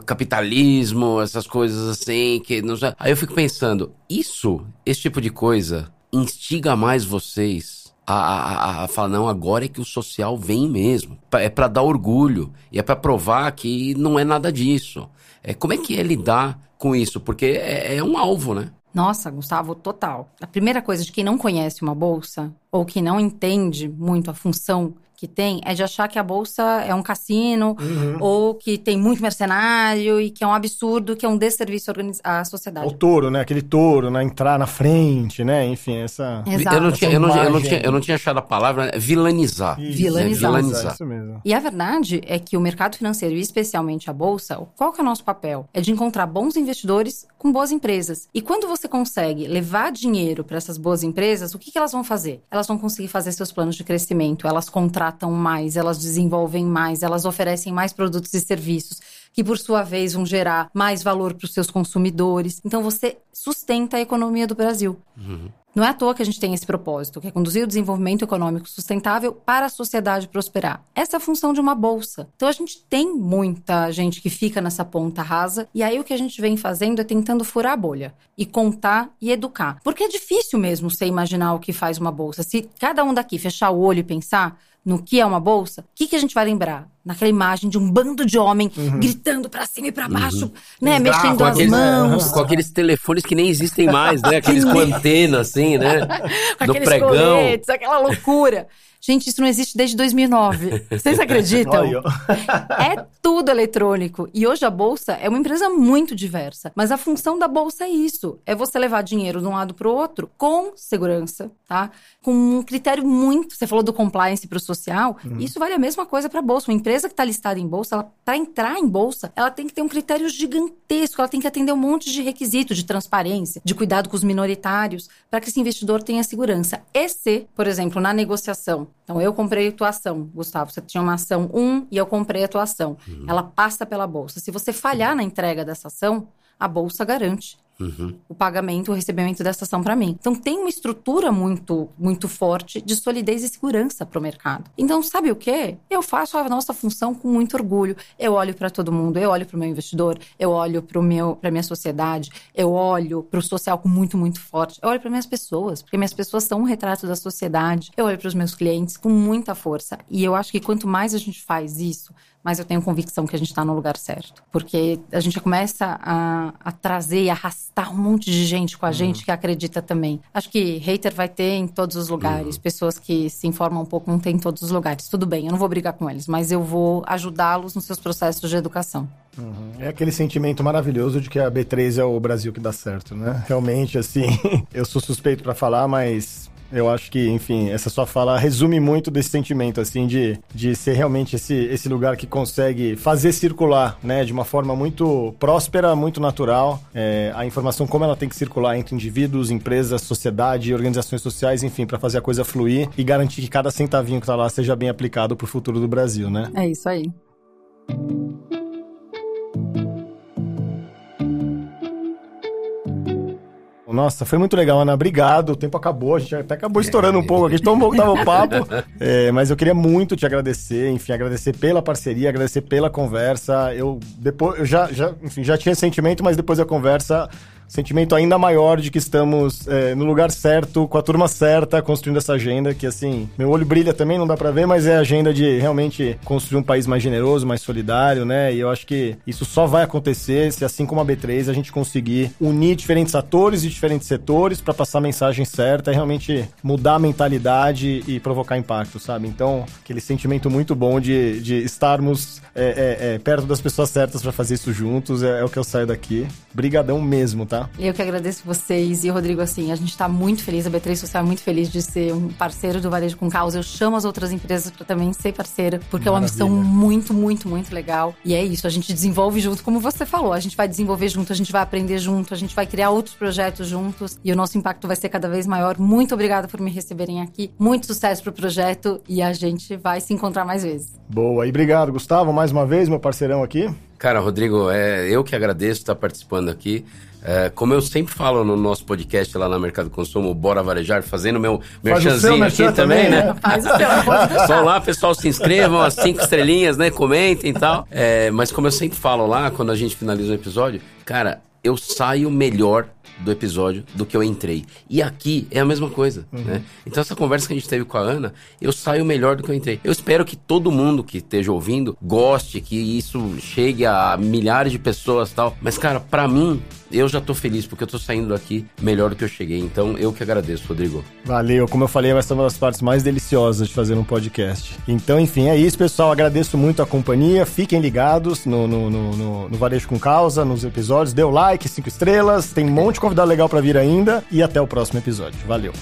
capitalismo, essas coisas assim, que não. Aí eu fico pensando, isso, esse tipo de coisa, instiga mais vocês a, a, a, falar, não, agora é que o social vem mesmo. É para dar orgulho e é para provar que não é nada disso. É, como é que é lidar com isso? Porque é, é um alvo, né? Nossa, Gustavo, total. A primeira coisa de quem não conhece uma bolsa ou que não entende muito a função que tem é de achar que a bolsa é um cassino uhum. ou que tem muito mercenário e que é um absurdo, que é um desserviço à sociedade. O touro, né? Aquele touro, né? Entrar na frente, né? Enfim, essa. Exato. Eu não tinha, eu não, eu não tinha, eu não tinha achado a palavra né? vilanizar. Isso, vilanizar. Né? vilanizar. Isso mesmo. E a verdade é que o mercado financeiro, especialmente a bolsa, qual que é o nosso papel? É de encontrar bons investidores com boas empresas. E quando você consegue levar dinheiro para essas boas empresas, o que, que elas vão fazer? Elas vão conseguir fazer seus planos de crescimento, elas contratam contratam mais, elas desenvolvem mais, elas oferecem mais produtos e serviços, que por sua vez vão gerar mais valor para os seus consumidores. Então você sustenta a economia do Brasil. Uhum. Não é à toa que a gente tem esse propósito, que é conduzir o desenvolvimento econômico sustentável para a sociedade prosperar. Essa é a função de uma bolsa. Então a gente tem muita gente que fica nessa ponta rasa, e aí o que a gente vem fazendo é tentando furar a bolha e contar e educar. Porque é difícil mesmo você imaginar o que faz uma bolsa. Se cada um daqui fechar o olho e pensar, no que é uma bolsa, o que, que a gente vai lembrar? Naquela imagem de um bando de homem uhum. gritando para cima e para baixo, uhum. né? Exato. Mexendo com as aqueles, mãos. Com aqueles telefones que nem existem mais, né? Aqueles com antena, assim, né? com pregão. Coletes, aquela loucura. Gente, isso não existe desde 2009. Vocês acreditam? é tudo eletrônico. E hoje a bolsa é uma empresa muito diversa. Mas a função da bolsa é isso: é você levar dinheiro de um lado para o outro com segurança, tá? Com um critério muito. Você falou do compliance para o social. Uhum. Isso vale a mesma coisa para a bolsa. Uma empresa que está listada em bolsa, para entrar em bolsa, ela tem que ter um critério gigantesco. Ela tem que atender um monte de requisitos de transparência, de cuidado com os minoritários, para que esse investidor tenha segurança. E se, por exemplo, na negociação então, eu comprei a tua ação, Gustavo. Você tinha uma ação 1 e eu comprei a tua ação. Uhum. Ela passa pela bolsa. Se você falhar na entrega dessa ação, a bolsa garante Uhum. o pagamento, o recebimento dessa ação para mim. Então tem uma estrutura muito, muito forte de solidez e segurança para o mercado. Então sabe o que? Eu faço a nossa função com muito orgulho. Eu olho para todo mundo, eu olho para o meu investidor, eu olho para meu, para minha sociedade, eu olho para o social com muito, muito forte. Eu olho para minhas pessoas, porque minhas pessoas são um retrato da sociedade. Eu olho para os meus clientes com muita força. E eu acho que quanto mais a gente faz isso, mas eu tenho convicção que a gente está no lugar certo. Porque a gente começa a, a, trazer e arrastar um monte de gente com a uhum. gente que acredita também. Acho que hater vai ter em todos os lugares. Uhum. Pessoas que se informam um pouco não tem em todos os lugares. Tudo bem, eu não vou brigar com eles, mas eu vou ajudá-los nos seus processos de educação. Uhum. É aquele sentimento maravilhoso de que a B3 é o Brasil que dá certo, né? Realmente, assim, eu sou suspeito para falar, mas Eu acho que, enfim, essa sua fala resume muito desse sentimento, assim, de, de ser realmente esse, esse lugar que consegue fazer circular, né, de uma forma muito próspera, muito natural, é, a informação como ela tem que circular entre indivíduos, empresas, sociedade, organizações sociais, enfim, para fazer a coisa fluir e garantir que cada centavinho que tá lá seja bem aplicado pro futuro do Brasil, né? É isso aí. Nossa, foi muito legal, Ana. Obrigado. O tempo acabou. A gente até acabou estourando um pouco aqui, tão bom que tava o papo. É, mas eu queria muito te agradecer, enfim, agradecer pela parceria, agradecer pela conversa. Eu depois, eu já, já, enfim, já tinha sentimento, mas depois da conversa sentimento ainda maior de que estamos é, no lugar certo, com a turma certa, construindo essa agenda, que assim, meu olho brilha também, não dá para ver, mas é a agenda de realmente construir um país mais generoso, mais solidário, né? E eu acho que isso só vai acontecer se, assim como a B3, a gente conseguir unir diferentes atores e diferentes setores para passar a mensagem certa e realmente mudar a mentalidade e provocar impacto, sabe? Então, aquele sentimento muito bom de, de estarmos é, é, é perto das pessoas certas para fazer isso juntos, é, é o que eu saio daqui. Brigadão mesmo, tá? Eu que agradeço vocês. E, Rodrigo, assim, a gente está muito feliz, a B3 Social é muito feliz de ser um parceiro do Varejo com Causa. Eu chamo as outras empresas para também ser parceira, porque Maravilha. é uma missão muito, muito, muito legal. E é isso, a gente desenvolve junto, como você falou, a gente vai desenvolver junto, a gente vai aprender junto, a gente vai criar outros projetos juntos e o nosso impacto vai ser cada vez maior. Muito obrigada por me receberem aqui. Muito sucesso pro projeto e a gente vai se encontrar mais vezes. Boa, e obrigado, Gustavo, mais uma vez, meu parceirão aqui. Cara, Rodrigo, é eu que agradeço estar participando aqui. É, como eu sempre falo no nosso podcast lá na Mercado Consumo, Bora Varejar, fazendo meu merchanzinho aqui também, né? né? Faz o seu, Só lá, pessoal, se inscrevam, as cinco estrelinhas, né? Comentem e tal. É, mas como eu sempre falo lá, quando a gente finaliza o episódio, cara, eu saio melhor do episódio do que eu entrei. E aqui é a mesma coisa, uhum. né? Então essa conversa que a gente teve com a Ana, eu saio melhor do que eu entrei. Eu espero que todo mundo que esteja ouvindo goste, que isso chegue a milhares de pessoas tal. Mas cara, para mim eu já tô feliz porque eu tô saindo daqui melhor do que eu cheguei. Então eu que agradeço, Rodrigo. Valeu, como eu falei, vai ser uma das partes mais deliciosas de fazer um podcast. Então, enfim, é isso, pessoal. Agradeço muito a companhia. Fiquem ligados no, no, no, no, no Varejo com Causa, nos episódios. Dê o like, cinco estrelas. Tem um monte de convidado legal para vir ainda. E até o próximo episódio. Valeu.